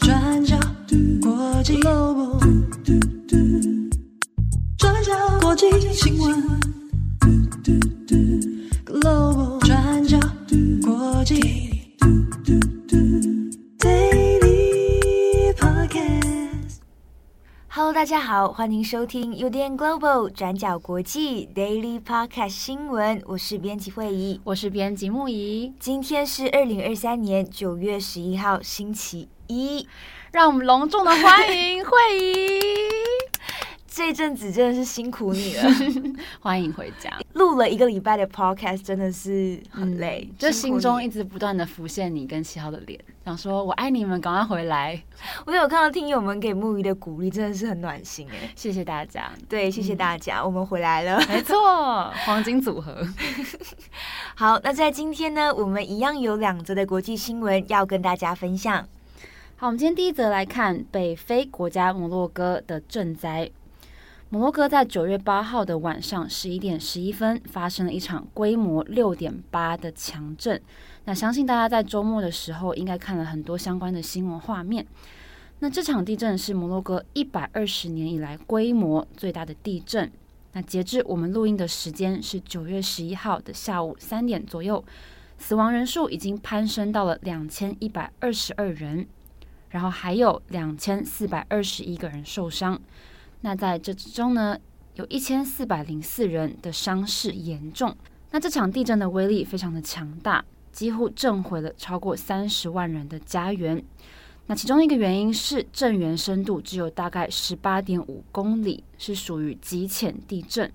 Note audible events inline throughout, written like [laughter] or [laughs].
转角国际 Global，转角国际新闻。大家好，欢迎收听 UDN Global 转角国际 Daily Podcast 新闻。我是编辑慧仪，我是编辑木仪。今天是二零二三年九月十一号，星期一，让我们隆重的欢迎慧仪。[laughs] 这阵子真的是辛苦你了，[laughs] 欢迎回家。录了一个礼拜的 podcast，真的是很累，嗯、就心中一直不断的浮现你跟七号的脸，想说我爱你们，赶快回来。[laughs] 我有看到听友们给木鱼的鼓励，真的是很暖心哎，谢谢大家。对，谢谢大家，嗯、我们回来了，没错，[laughs] 黄金组合。好，那在今天呢，我们一样有两则的国际新闻要跟大家分享。好，我们今天第一则来看北非国家摩洛哥的赈灾。摩洛哥在九月八号的晚上十一点十一分发生了一场规模六点八的强震。那相信大家在周末的时候应该看了很多相关的新闻画面。那这场地震是摩洛哥一百二十年以来规模最大的地震。那截至我们录音的时间是九月十一号的下午三点左右，死亡人数已经攀升到了两千一百二十二人，然后还有两千四百二十一个人受伤。那在这之中呢，有一千四百零四人的伤势严重。那这场地震的威力非常的强大，几乎震毁了超过三十万人的家园。那其中一个原因是震源深度只有大概十八点五公里，是属于极浅地震。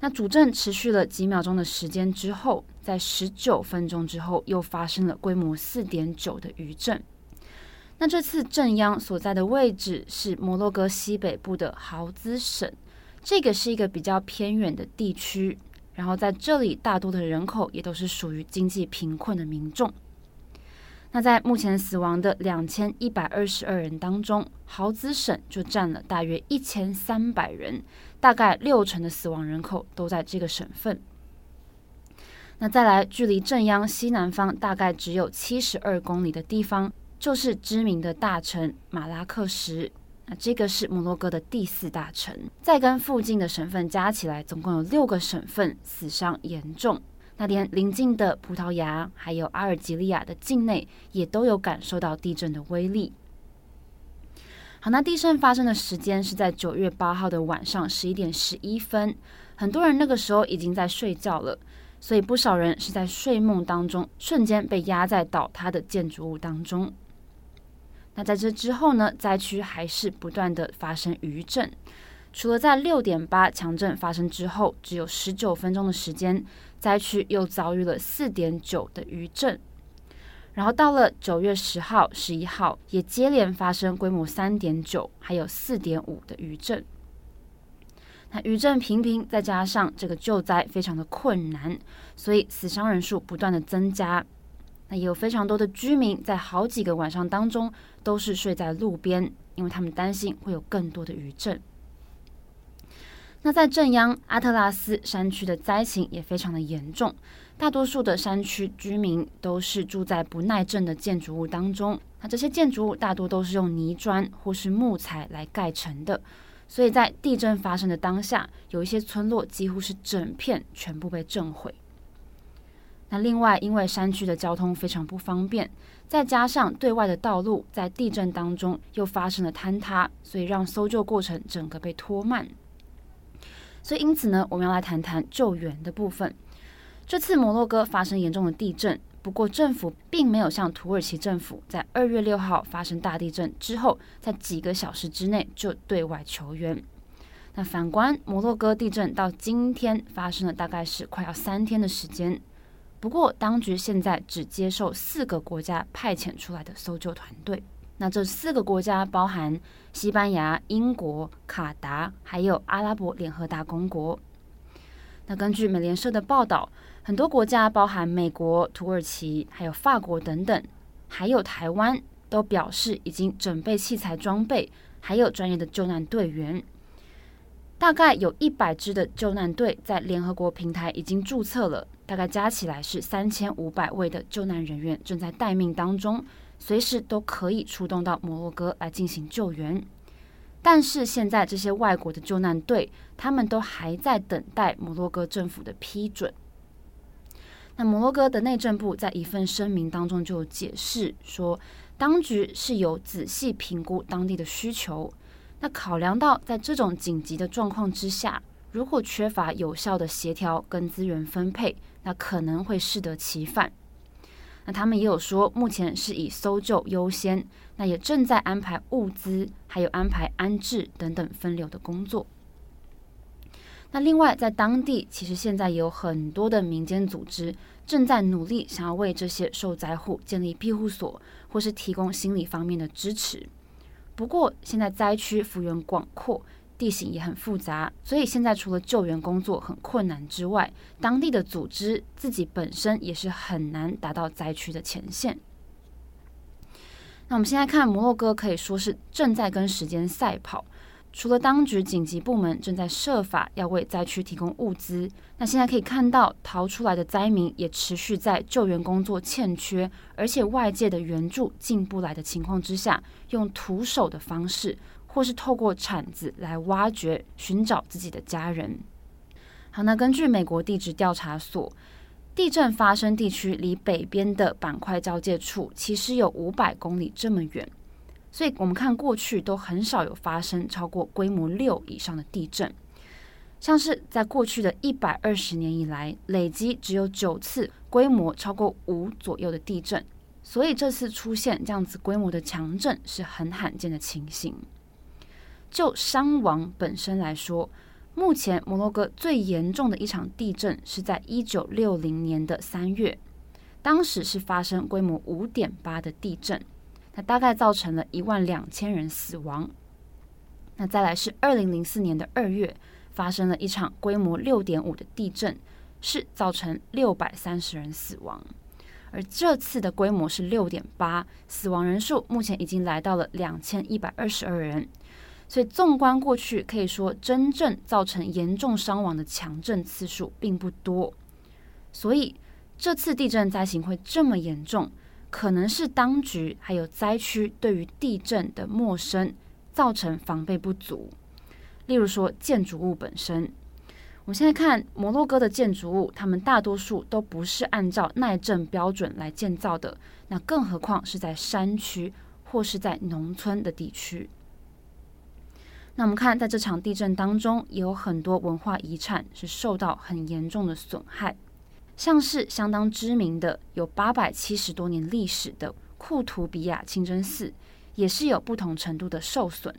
那主震持续了几秒钟的时间之后，在十九分钟之后又发生了规模四点九的余震。那这次震央所在的位置是摩洛哥西北部的豪兹省，这个是一个比较偏远的地区，然后在这里大多的人口也都是属于经济贫困的民众。那在目前死亡的两千一百二十二人当中，豪兹省就占了大约一千三百人，大概六成的死亡人口都在这个省份。那再来，距离震央西南方大概只有七十二公里的地方。就是知名的大城马拉克什，那这个是摩洛哥的第四大城，再跟附近的省份加起来，总共有六个省份死伤严重。那连邻近的葡萄牙还有阿尔及利亚的境内，也都有感受到地震的威力。好，那地震发生的时间是在九月八号的晚上十一点十一分，很多人那个时候已经在睡觉了，所以不少人是在睡梦当中瞬间被压在倒塌的建筑物当中。那在这之后呢，灾区还是不断的发生余震，除了在六点八强震发生之后，只有十九分钟的时间，灾区又遭遇了四点九的余震，然后到了九月十号、十一号，也接连发生规模三点九还有四点五的余震。那余震频频，再加上这个救灾非常的困难，所以死伤人数不断的增加。那也有非常多的居民在好几个晚上当中都是睡在路边，因为他们担心会有更多的余震。那在震央阿特拉斯山区的灾情也非常的严重，大多数的山区居民都是住在不耐震的建筑物当中。那这些建筑物大多都是用泥砖或是木材来盖成的，所以在地震发生的当下，有一些村落几乎是整片全部被震毁。那另外，因为山区的交通非常不方便，再加上对外的道路在地震当中又发生了坍塌，所以让搜救过程整个被拖慢。所以因此呢，我们要来谈谈救援的部分。这次摩洛哥发生严重的地震，不过政府并没有像土耳其政府在二月六号发生大地震之后，在几个小时之内就对外求援。那反观摩洛哥地震到今天发生了大概是快要三天的时间。不过，当局现在只接受四个国家派遣出来的搜救团队。那这四个国家包含西班牙、英国、卡达，还有阿拉伯联合大公国。那根据美联社的报道，很多国家，包含美国、土耳其，还有法国等等，还有台湾，都表示已经准备器材装备，还有专业的救难队员。大概有一百支的救难队在联合国平台已经注册了，大概加起来是三千五百位的救难人员正在待命当中，随时都可以出动到摩洛哥来进行救援。但是现在这些外国的救难队，他们都还在等待摩洛哥政府的批准。那摩洛哥的内政部在一份声明当中就解释说，当局是有仔细评估当地的需求。那考量到在这种紧急的状况之下，如果缺乏有效的协调跟资源分配，那可能会适得其反。那他们也有说，目前是以搜救优先，那也正在安排物资，还有安排安置等等分流的工作。那另外，在当地其实现在也有很多的民间组织正在努力，想要为这些受灾户建立庇护所，或是提供心理方面的支持。不过，现在灾区幅员广阔，地形也很复杂，所以现在除了救援工作很困难之外，当地的组织自己本身也是很难达到灾区的前线。那我们现在看摩洛哥，可以说是正在跟时间赛跑。除了当局紧急部门正在设法要为灾区提供物资，那现在可以看到逃出来的灾民也持续在救援工作欠缺，而且外界的援助进不来的情况之下，用徒手的方式，或是透过铲子来挖掘寻找自己的家人。好，那根据美国地质调查所，地震发生地区离北边的板块交界处其实有五百公里这么远。所以，我们看过去都很少有发生超过规模六以上的地震，像是在过去的一百二十年以来，累积只有九次规模超过五左右的地震。所以，这次出现这样子规模的强震是很罕见的情形。就伤亡本身来说，目前摩洛哥最严重的一场地震是在一九六零年的三月，当时是发生规模五点八的地震。那大概造成了一万两千人死亡。那再来是二零零四年的二月，发生了一场规模六点五的地震，是造成六百三十人死亡。而这次的规模是六点八，死亡人数目前已经来到了两千一百二十二人。所以纵观过去，可以说真正造成严重伤亡的强震次数并不多。所以这次地震灾情会这么严重，可能是当局还有灾区对于地震的陌生，造成防备不足。例如说建筑物本身，我们现在看摩洛哥的建筑物，他们大多数都不是按照耐震标准来建造的，那更何况是在山区或是在农村的地区。那我们看在这场地震当中，也有很多文化遗产是受到很严重的损害。像是相当知名的有八百七十多年历史的库图比亚清真寺，也是有不同程度的受损。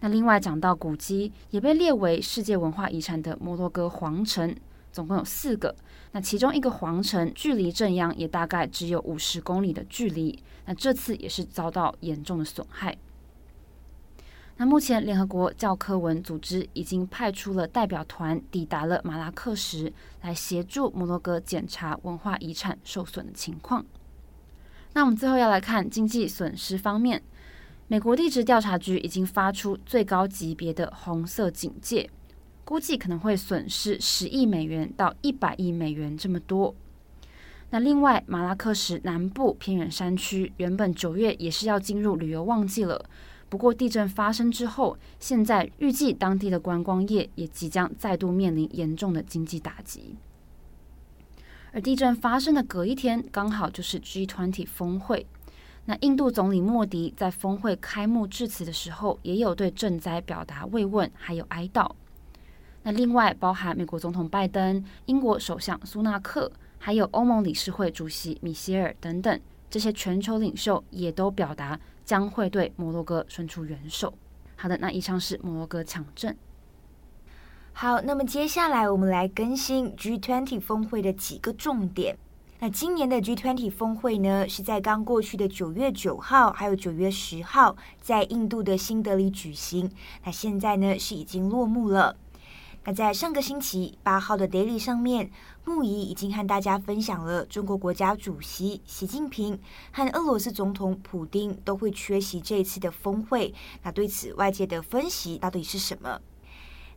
那另外讲到古迹，也被列为世界文化遗产的摩洛哥皇城，总共有四个。那其中一个皇城距离震央也大概只有五十公里的距离，那这次也是遭到严重的损害。那目前，联合国教科文组织已经派出了代表团抵达了马拉喀什，来协助摩洛哥检查文化遗产受损的情况。那我们最后要来看经济损失方面，美国地质调查局已经发出最高级别的红色警戒，估计可能会损失十亿美元到一百亿美元这么多。那另外，马拉喀什南部偏远山区原本九月也是要进入旅游旺季了。不过地震发生之后，现在预计当地的观光业也即将再度面临严重的经济打击。而地震发生的隔一天，刚好就是 G20 峰会。那印度总理莫迪在峰会开幕致辞的时候，也有对震灾表达慰问，还有哀悼。那另外，包含美国总统拜登、英国首相苏纳克，还有欧盟理事会主席米歇尔等等，这些全球领袖也都表达。将会对摩洛哥伸出援手。好的，那以上是摩洛哥强震。好，那么接下来我们来更新 G20 峰会的几个重点。那今年的 G20 峰会呢，是在刚过去的九月九号还有九月十号，在印度的新德里举行。那现在呢，是已经落幕了。那在上个星期八号的 Daily 上面，木仪已经和大家分享了中国国家主席习近平和俄罗斯总统普丁都会缺席这一次的峰会。那对此外界的分析到底是什么？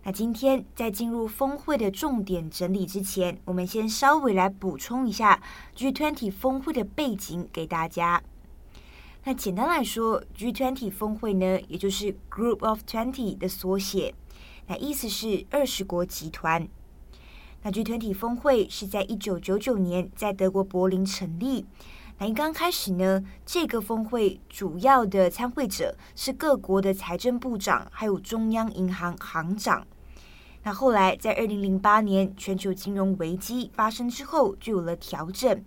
那今天在进入峰会的重点整理之前，我们先稍微来补充一下 G20 峰会的背景给大家。那简单来说，G20 峰会呢，也就是 Group of Twenty 的缩写，那意思是二十国集团。那 G20 峰会是在一九九九年在德国柏林成立。那一刚开始呢，这个峰会主要的参会者是各国的财政部长，还有中央银行行长。那后来在二零零八年全球金融危机发生之后，就有了调整。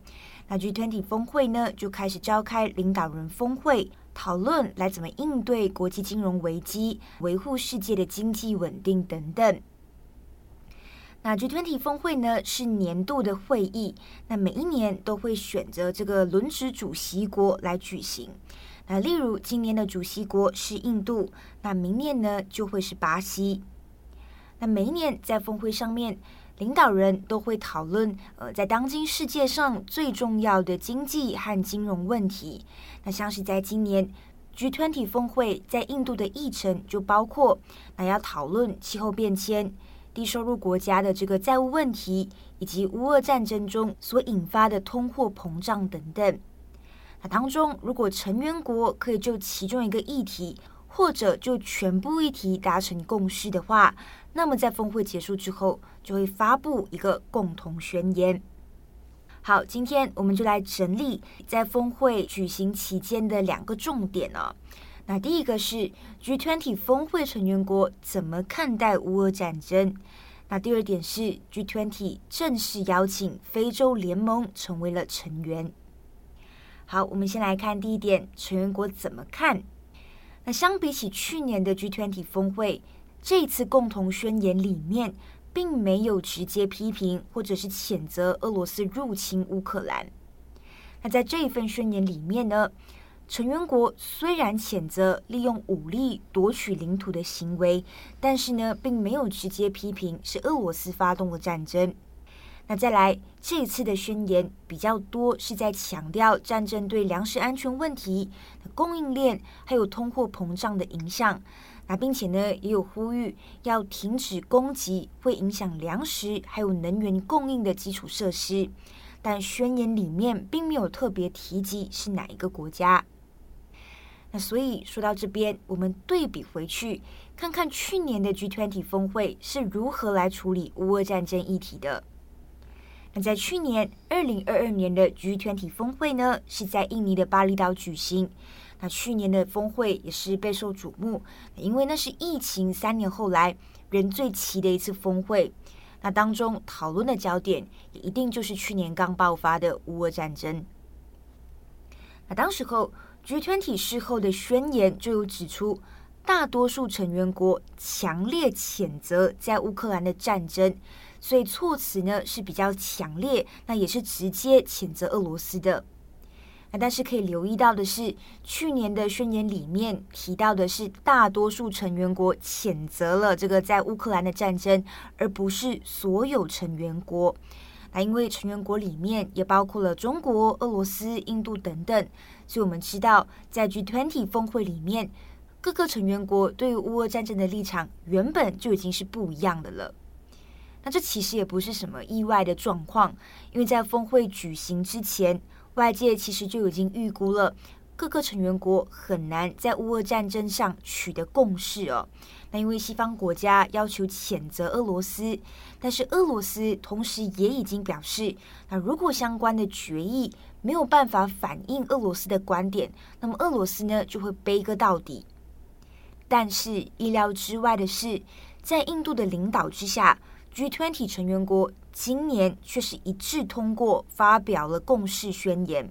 那 G20 峰会呢，就开始召开领导人峰会，讨论来怎么应对国际金融危机，维护世界的经济稳定等等。那 G20 峰会呢，是年度的会议，那每一年都会选择这个轮值主席国来举行。那例如今年的主席国是印度，那明年呢就会是巴西。那每一年在峰会上面，领导人都会讨论，呃，在当今世界上最重要的经济和金融问题。那像是在今年 G20 峰会，在印度的议程就包括，那要讨论气候变迁、低收入国家的这个债务问题，以及乌俄战争中所引发的通货膨胀等等。那当中，如果成员国可以就其中一个议题，或者就全部议题达成共识的话，那么在峰会结束之后，就会发布一个共同宣言。好，今天我们就来整理在峰会举行期间的两个重点哦。那第一个是 G20 峰会成员国怎么看待乌俄战争？那第二点是 G20 正式邀请非洲联盟成为了成员。好，我们先来看第一点，成员国怎么看？那相比起去年的 G20 峰会。这次共同宣言里面，并没有直接批评或者是谴责俄罗斯入侵乌克兰。那在这一份宣言里面呢，成员国虽然谴责利用武力夺取领土的行为，但是呢，并没有直接批评是俄罗斯发动了战争。那再来，这一次的宣言比较多是在强调战争对粮食安全问题、供应链还有通货膨胀的影响。那并且呢，也有呼吁要停止攻击会影响粮食还有能源供应的基础设施，但宣言里面并没有特别提及是哪一个国家。那所以说到这边，我们对比回去，看看去年的 G20 峰会是如何来处理乌俄战争议题的。那在去年二零二二年的 G20 峰会呢，是在印尼的巴厘岛举行。那去年的峰会也是备受瞩目，因为那是疫情三年后来人最齐的一次峰会。那当中讨论的焦点也一定就是去年刚爆发的乌俄战争。那当时候 G20 事后的宣言就有指出，大多数成员国强烈谴责在乌克兰的战争，所以措辞呢是比较强烈，那也是直接谴责俄罗斯的。但是可以留意到的是，去年的宣言里面提到的是大多数成员国谴责了这个在乌克兰的战争，而不是所有成员国。那因为成员国里面也包括了中国、俄罗斯、印度等等，所以我们知道在 G20 峰会里面，各个成员国对于乌俄战争的立场原本就已经是不一样的了。那这其实也不是什么意外的状况，因为在峰会举行之前。外界其实就已经预估了，各个成员国很难在乌俄战争上取得共识哦。那因为西方国家要求谴责俄罗斯，但是俄罗斯同时也已经表示，那如果相关的决议没有办法反映俄罗斯的观点，那么俄罗斯呢就会背锅到底。但是意料之外的是，在印度的领导之下，G20 成员国。今年却是一致通过发表了共识宣言，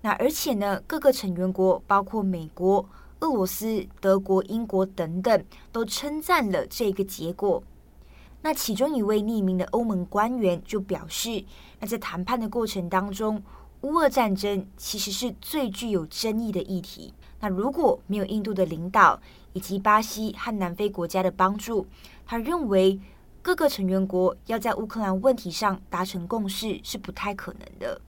那而且呢，各个成员国包括美国、俄罗斯、德国、英国等等，都称赞了这个结果。那其中一位匿名的欧盟官员就表示，那在谈判的过程当中，乌俄战争其实是最具有争议的议题。那如果没有印度的领导以及巴西和南非国家的帮助，他认为。各个成员国要在乌克兰问题上达成共识是不太可能的。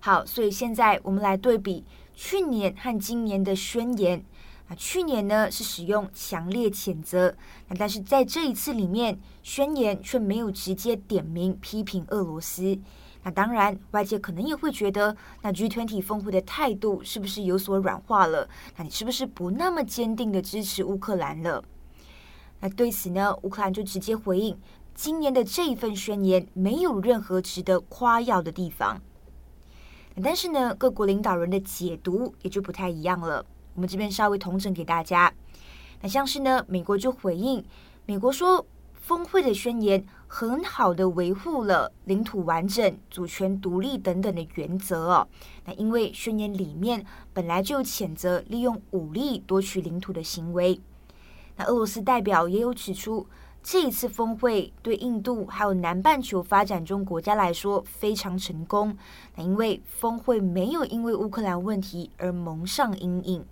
好，所以现在我们来对比去年和今年的宣言。啊去年呢是使用强烈谴责，那但是在这一次里面，宣言却没有直接点名批评俄罗斯。那当然，外界可能也会觉得，那 G20 峰会的态度是不是有所软化了？那你是不是不那么坚定的支持乌克兰了？那对此呢，乌克兰就直接回应，今年的这一份宣言没有任何值得夸耀的地方。但是呢，各国领导人的解读也就不太一样了。我们这边稍微统整给大家。那像是呢，美国就回应，美国说峰会的宣言很好的维护了领土完整、主权独立等等的原则哦。那因为宣言里面本来就谴责利用武力夺取领土的行为。那俄罗斯代表也有指出，这一次峰会对印度还有南半球发展中国家来说非常成功。那因为峰会没有因为乌克兰问题而蒙上阴影。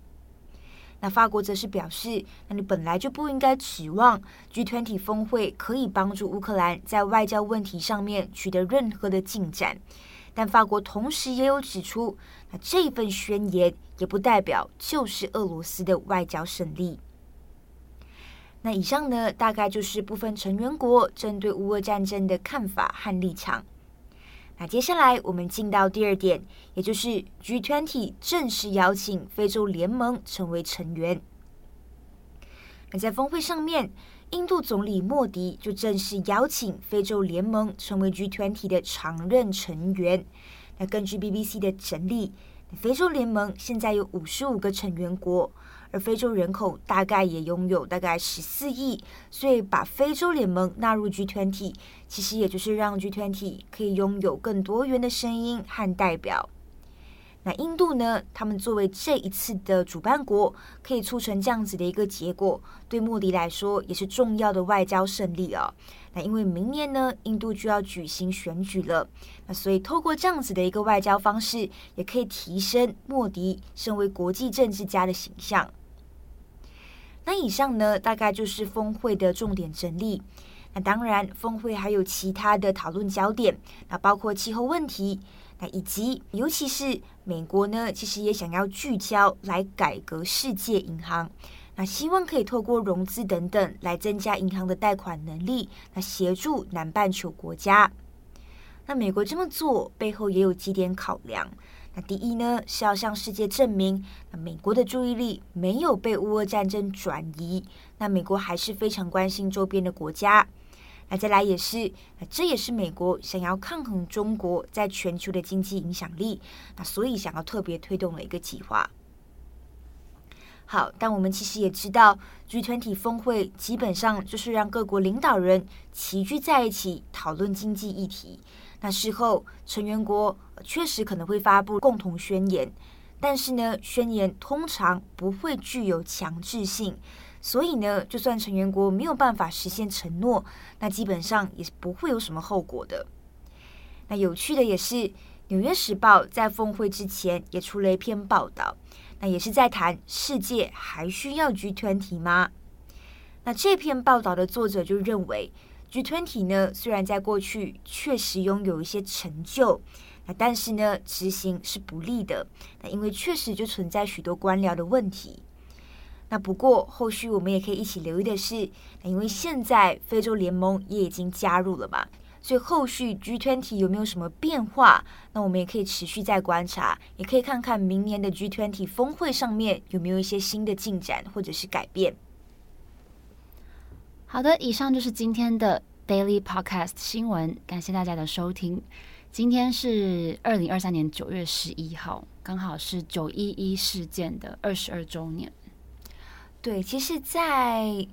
那法国则是表示，那你本来就不应该指望 G20 峰会可以帮助乌克兰在外交问题上面取得任何的进展。但法国同时也有指出，那这份宣言也不代表就是俄罗斯的外交胜利。那以上呢，大概就是部分成员国针对乌俄战争的看法和立场。那接下来我们进到第二点，也就是 G20 正式邀请非洲联盟成为成员。那在峰会上面，印度总理莫迪就正式邀请非洲联盟成为 G20 的常任成员。那根据 BBC 的整理，非洲联盟现在有五十五个成员国。而非洲人口大概也拥有大概十四亿，所以把非洲联盟纳入 G20，其实也就是让 G20 可以拥有更多元的声音和代表。那印度呢？他们作为这一次的主办国，可以促成这样子的一个结果，对莫迪来说也是重要的外交胜利啊。那因为明年呢，印度就要举行选举了，那所以透过这样子的一个外交方式，也可以提升莫迪身为国际政治家的形象。那以上呢，大概就是峰会的重点整理。那当然，峰会还有其他的讨论焦点，那包括气候问题，那以及尤其是美国呢，其实也想要聚焦来改革世界银行，那希望可以透过融资等等来增加银行的贷款能力，那协助南半球国家。那美国这么做背后也有几点考量。那第一呢，是要向世界证明，那美国的注意力没有被乌俄战争转移，那美国还是非常关心周边的国家。那再来也是，那这也是美国想要抗衡中国在全球的经济影响力，那所以想要特别推动的一个计划。好，但我们其实也知道，G20 峰会基本上就是让各国领导人齐聚在一起讨论经济议题。那事后，成员国确实可能会发布共同宣言，但是呢，宣言通常不会具有强制性，所以呢，就算成员国没有办法实现承诺，那基本上也不会有什么后果的。那有趣的也是，《纽约时报》在峰会之前也出了一篇报道，那也是在谈世界还需要 G20 吗？那这篇报道的作者就认为。G20 呢，虽然在过去确实拥有一些成就，那但是呢，执行是不利的。那因为确实就存在许多官僚的问题。那不过后续我们也可以一起留意的是，那因为现在非洲联盟也已经加入了嘛，所以后续 G20 有没有什么变化？那我们也可以持续再观察，也可以看看明年的 G20 峰会上面有没有一些新的进展或者是改变。好的，以上就是今天的 Daily Podcast 新闻，感谢大家的收听。今天是二零二三年九月十一号，刚好是九一一事件的二十二周年。对，其实，在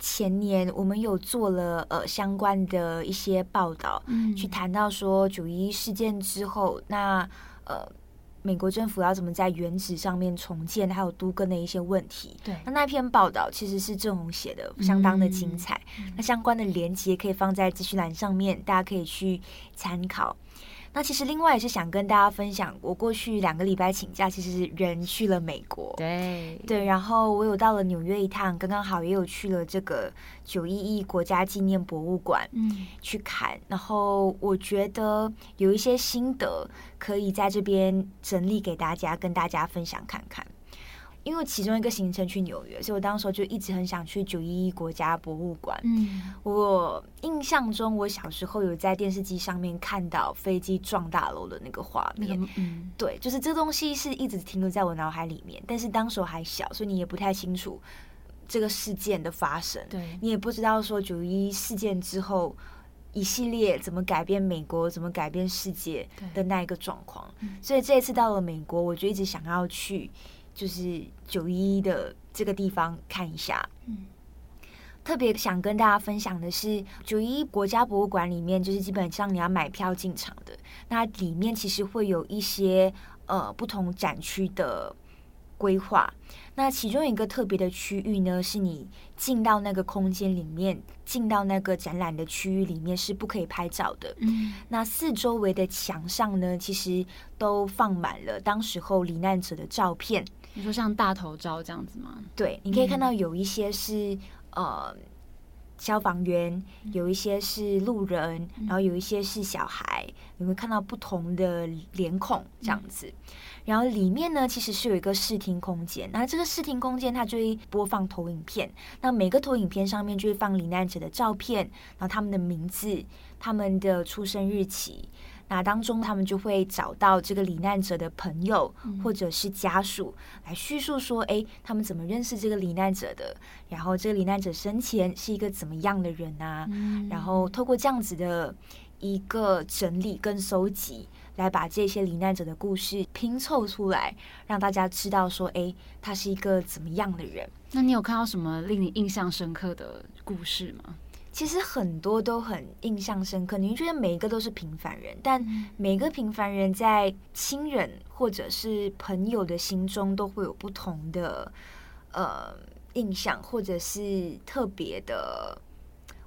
前年我们有做了呃相关的一些报道，嗯，去谈到说九一一事件之后，那呃。美国政府要怎么在原址上面重建，还有都更的一些问题。对，那那篇报道其实是郑红写的，相当的精彩。嗯、那相关的连接可以放在资讯栏上面，大家可以去参考。那其实另外也是想跟大家分享，我过去两个礼拜请假，其实是人去了美国。对对，然后我有到了纽约一趟，刚刚好也有去了这个九一一国家纪念博物馆，嗯，去看。然后我觉得有一些心得可以在这边整理给大家，跟大家分享看看。因为其中一个行程去纽约，所以我当时候就一直很想去九一一国家博物馆。嗯，我印象中，我小时候有在电视机上面看到飞机撞大楼的那个画面。那个、嗯，对，就是这东西是一直停留在我脑海里面。但是当时我还小，所以你也不太清楚这个事件的发生。对，你也不知道说九一一事件之后一系列怎么改变美国、怎么改变世界的那一个状况。所以这一次到了美国，我就一直想要去。就是九一一的这个地方看一下，嗯，特别想跟大家分享的是，九一一国家博物馆里面，就是基本上你要买票进场的，那里面其实会有一些呃不同展区的规划。那其中一个特别的区域呢，是你进到那个空间里面，进到那个展览的区域里面是不可以拍照的。嗯，那四周围的墙上呢，其实都放满了当时候罹难者的照片。你说像大头照这样子吗？对，你可以看到有一些是、嗯、呃消防员，有一些是路人，嗯、然后有一些是小孩，你会看到不同的脸孔这样子。嗯、然后里面呢，其实是有一个视听空间，那这个视听空间它就会播放投影片，那每个投影片上面就会放罹难者的照片，然后他们的名字、他们的出生日期。那当中，他们就会找到这个罹难者的朋友或者是家属来叙述说：“哎，他们怎么认识这个罹难者的？然后这个罹难者生前是一个怎么样的人啊？然后透过这样子的一个整理跟搜集，来把这些罹难者的故事拼凑出来，让大家知道说：哎，他是一个怎么样的人？那你有看到什么令你印象深刻的故事吗？”其实很多都很印象深刻，你觉得每一个都是平凡人，但每个平凡人在亲人或者是朋友的心中都会有不同的呃印象，或者是特别的，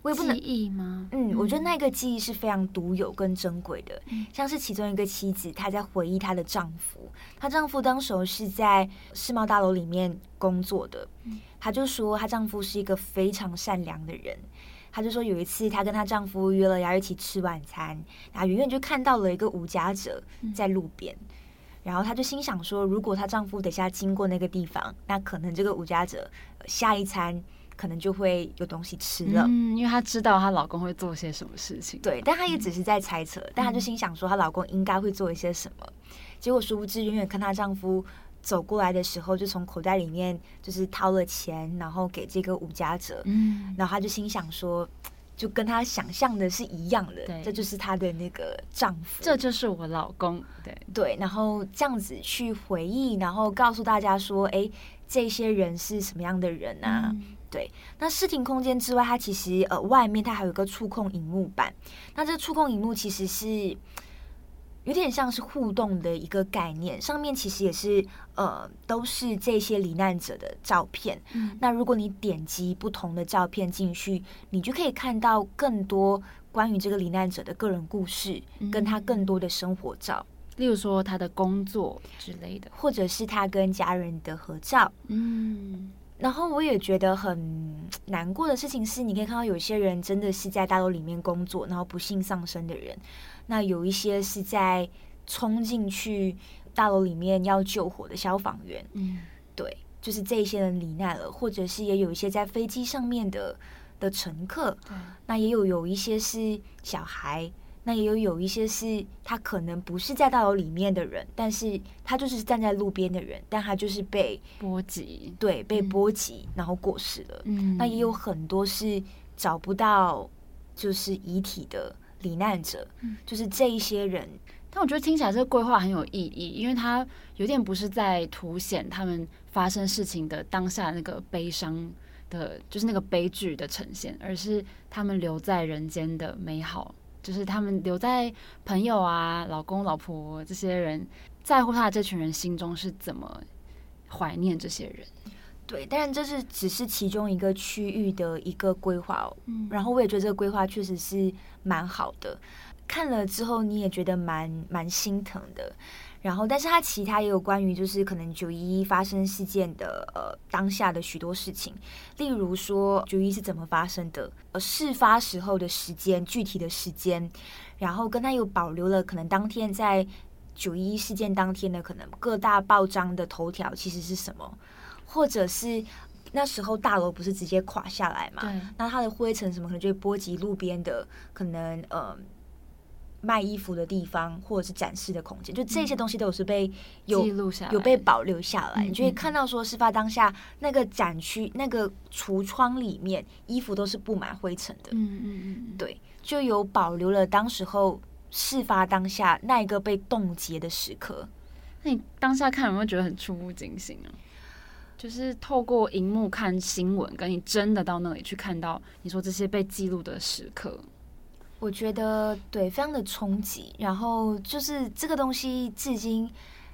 我也不能记忆吗？嗯，我觉得那个记忆是非常独有跟珍贵的。嗯，像是其中一个妻子，她在回忆她的丈夫，她丈夫当时候是在世贸大楼里面工作的，她就说她丈夫是一个非常善良的人。她就说有一次，她跟她丈夫约了要一起吃晚餐，然后远远就看到了一个无家者在路边，嗯、然后她就心想说，如果她丈夫等下经过那个地方，那可能这个无家者下一餐可能就会有东西吃了。嗯，因为她知道她老公会做些什么事情。对，但她也只是在猜测，嗯、但她就心想说，她老公应该会做一些什么。结果殊不知，远远看她丈夫。走过来的时候，就从口袋里面就是掏了钱，然后给这个无家者。嗯，然后他就心想说，就跟她想象的是一样的，对，这就是她的那个丈夫，这就是我老公。对对，然后这样子去回忆，然后告诉大家说，哎，这些人是什么样的人啊？嗯、对，那视听空间之外，它其实呃外面它还有一个触控荧幕板，那这触控荧幕其实是。有点像是互动的一个概念，上面其实也是呃，都是这些罹难者的照片。嗯，那如果你点击不同的照片进去，你就可以看到更多关于这个罹难者的个人故事，跟他更多的生活照，例如说他的工作之类的，或者是他跟家人的合照。嗯，然后我也觉得很 [tsk] 难过的事情是，你可以看到有些人真的是在大楼里面工作，然后不幸丧生的人。那有一些是在冲进去大楼里面要救火的消防员，嗯，对，就是这些人罹难了，或者是也有一些在飞机上面的的乘客，对，那也有有一些是小孩，那也有有一些是他可能不是在大楼里面的人，但是他就是站在路边的人，但他就是被波及，对，被波及，嗯，然后过世了，嗯，那也有很多是找不到就是遗体的。罹难者，嗯就是这一些人，但我觉得听起来这个规划很有意义，因为它有点不是在凸显他们发生事情的当下那个悲伤的，就是那个悲剧的呈现，而是他们留在人间的美好，就是他们留在朋友啊、老公、老婆这些人在乎他的这群人心中是怎么怀念这些人。对，但这是只是其中一个区域的一个规划哦。嗯，然后我也觉得这个规划确实是蛮好的，看了之后你也觉得蛮蛮心疼的。然后，但是它其他也有关于就是可能九一一发生事件的呃当下的许多事情，例如说九一是怎么发生的，呃事发时候的时间，具体的时间，然后跟他又保留了可能当天在九一一事件当天的可能各大报章的头条其实是什么。或者是那时候大楼不是直接垮下来嘛？对，那它的灰尘什么可能就会波及路边的可能呃。卖衣服的地方，或者是展示的空间，就这些东西都是被有记录下来，有被保留下来。嗯、你就会看到说，事发当下那个展区那个橱窗里面，衣服都是布满灰尘的。嗯嗯嗯，对，就有保留了当时候事发当下那一个被冻结的时刻。那你当下看有没有觉得很触目惊心啊？就是透过荧幕看新闻，跟你真的到那里去看到你说这些被记录的时刻。我觉得对，非常的冲击。然后就是这个东西，至今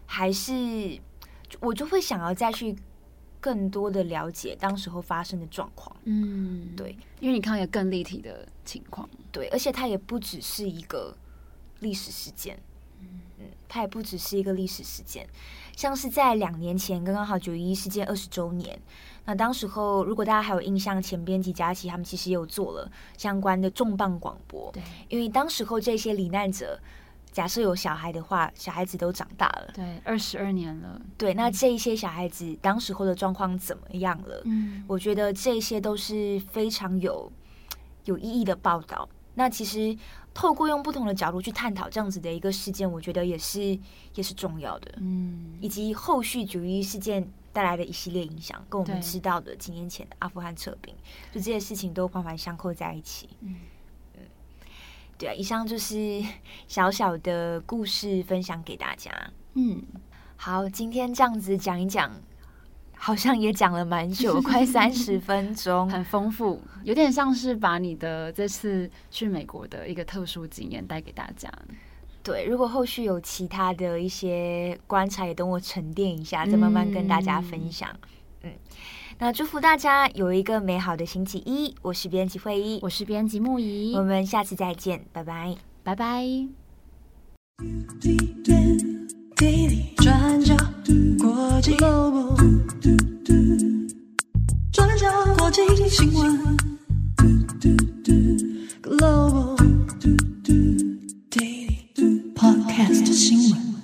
还是我就会想要再去更多的了解当时候发生的状况。嗯，对，因为你看到一个更立体的情况。对，而且它也不只是一个历史事件。嗯，它也不只是一个历史事件。像是在两年前，刚刚好九一一事件二十周年。那当时候，如果大家还有印象，前编辑佳琪他们其实也有做了相关的重磅广播。对，因为当时候这些罹难者，假设有小孩的话，小孩子都长大了。对，二十二年了。对，那这一些小孩子当时候的状况怎么样了？嗯，我觉得这些都是非常有有意义的报道。那其实透过用不同的角度去探讨这样子的一个事件，我觉得也是也是重要的。嗯，以及后续九一一事件。带来的一系列影响，跟我们知道的几年前的阿富汗撤兵，就这些事情都环环相扣在一起。嗯，嗯，对啊，以上就是 [laughs] 小小的故事分享给大家。嗯，好，今天这样子讲一讲，好像也讲了蛮久，[laughs] 快三十分钟，很丰富，有点像是把你的这次去美国的一个特殊经验带给大家。对，如果后续有其他的一些观察，也等我沉淀一下，再慢慢跟大家分享。嗯，嗯，那祝福大家有一个美好的星期一。我是编辑会议，我是编辑木仪，我们下次再见，拜拜，拜拜。daisy 国际 logo doo doo 国际新闻 global Daily podcast 新闻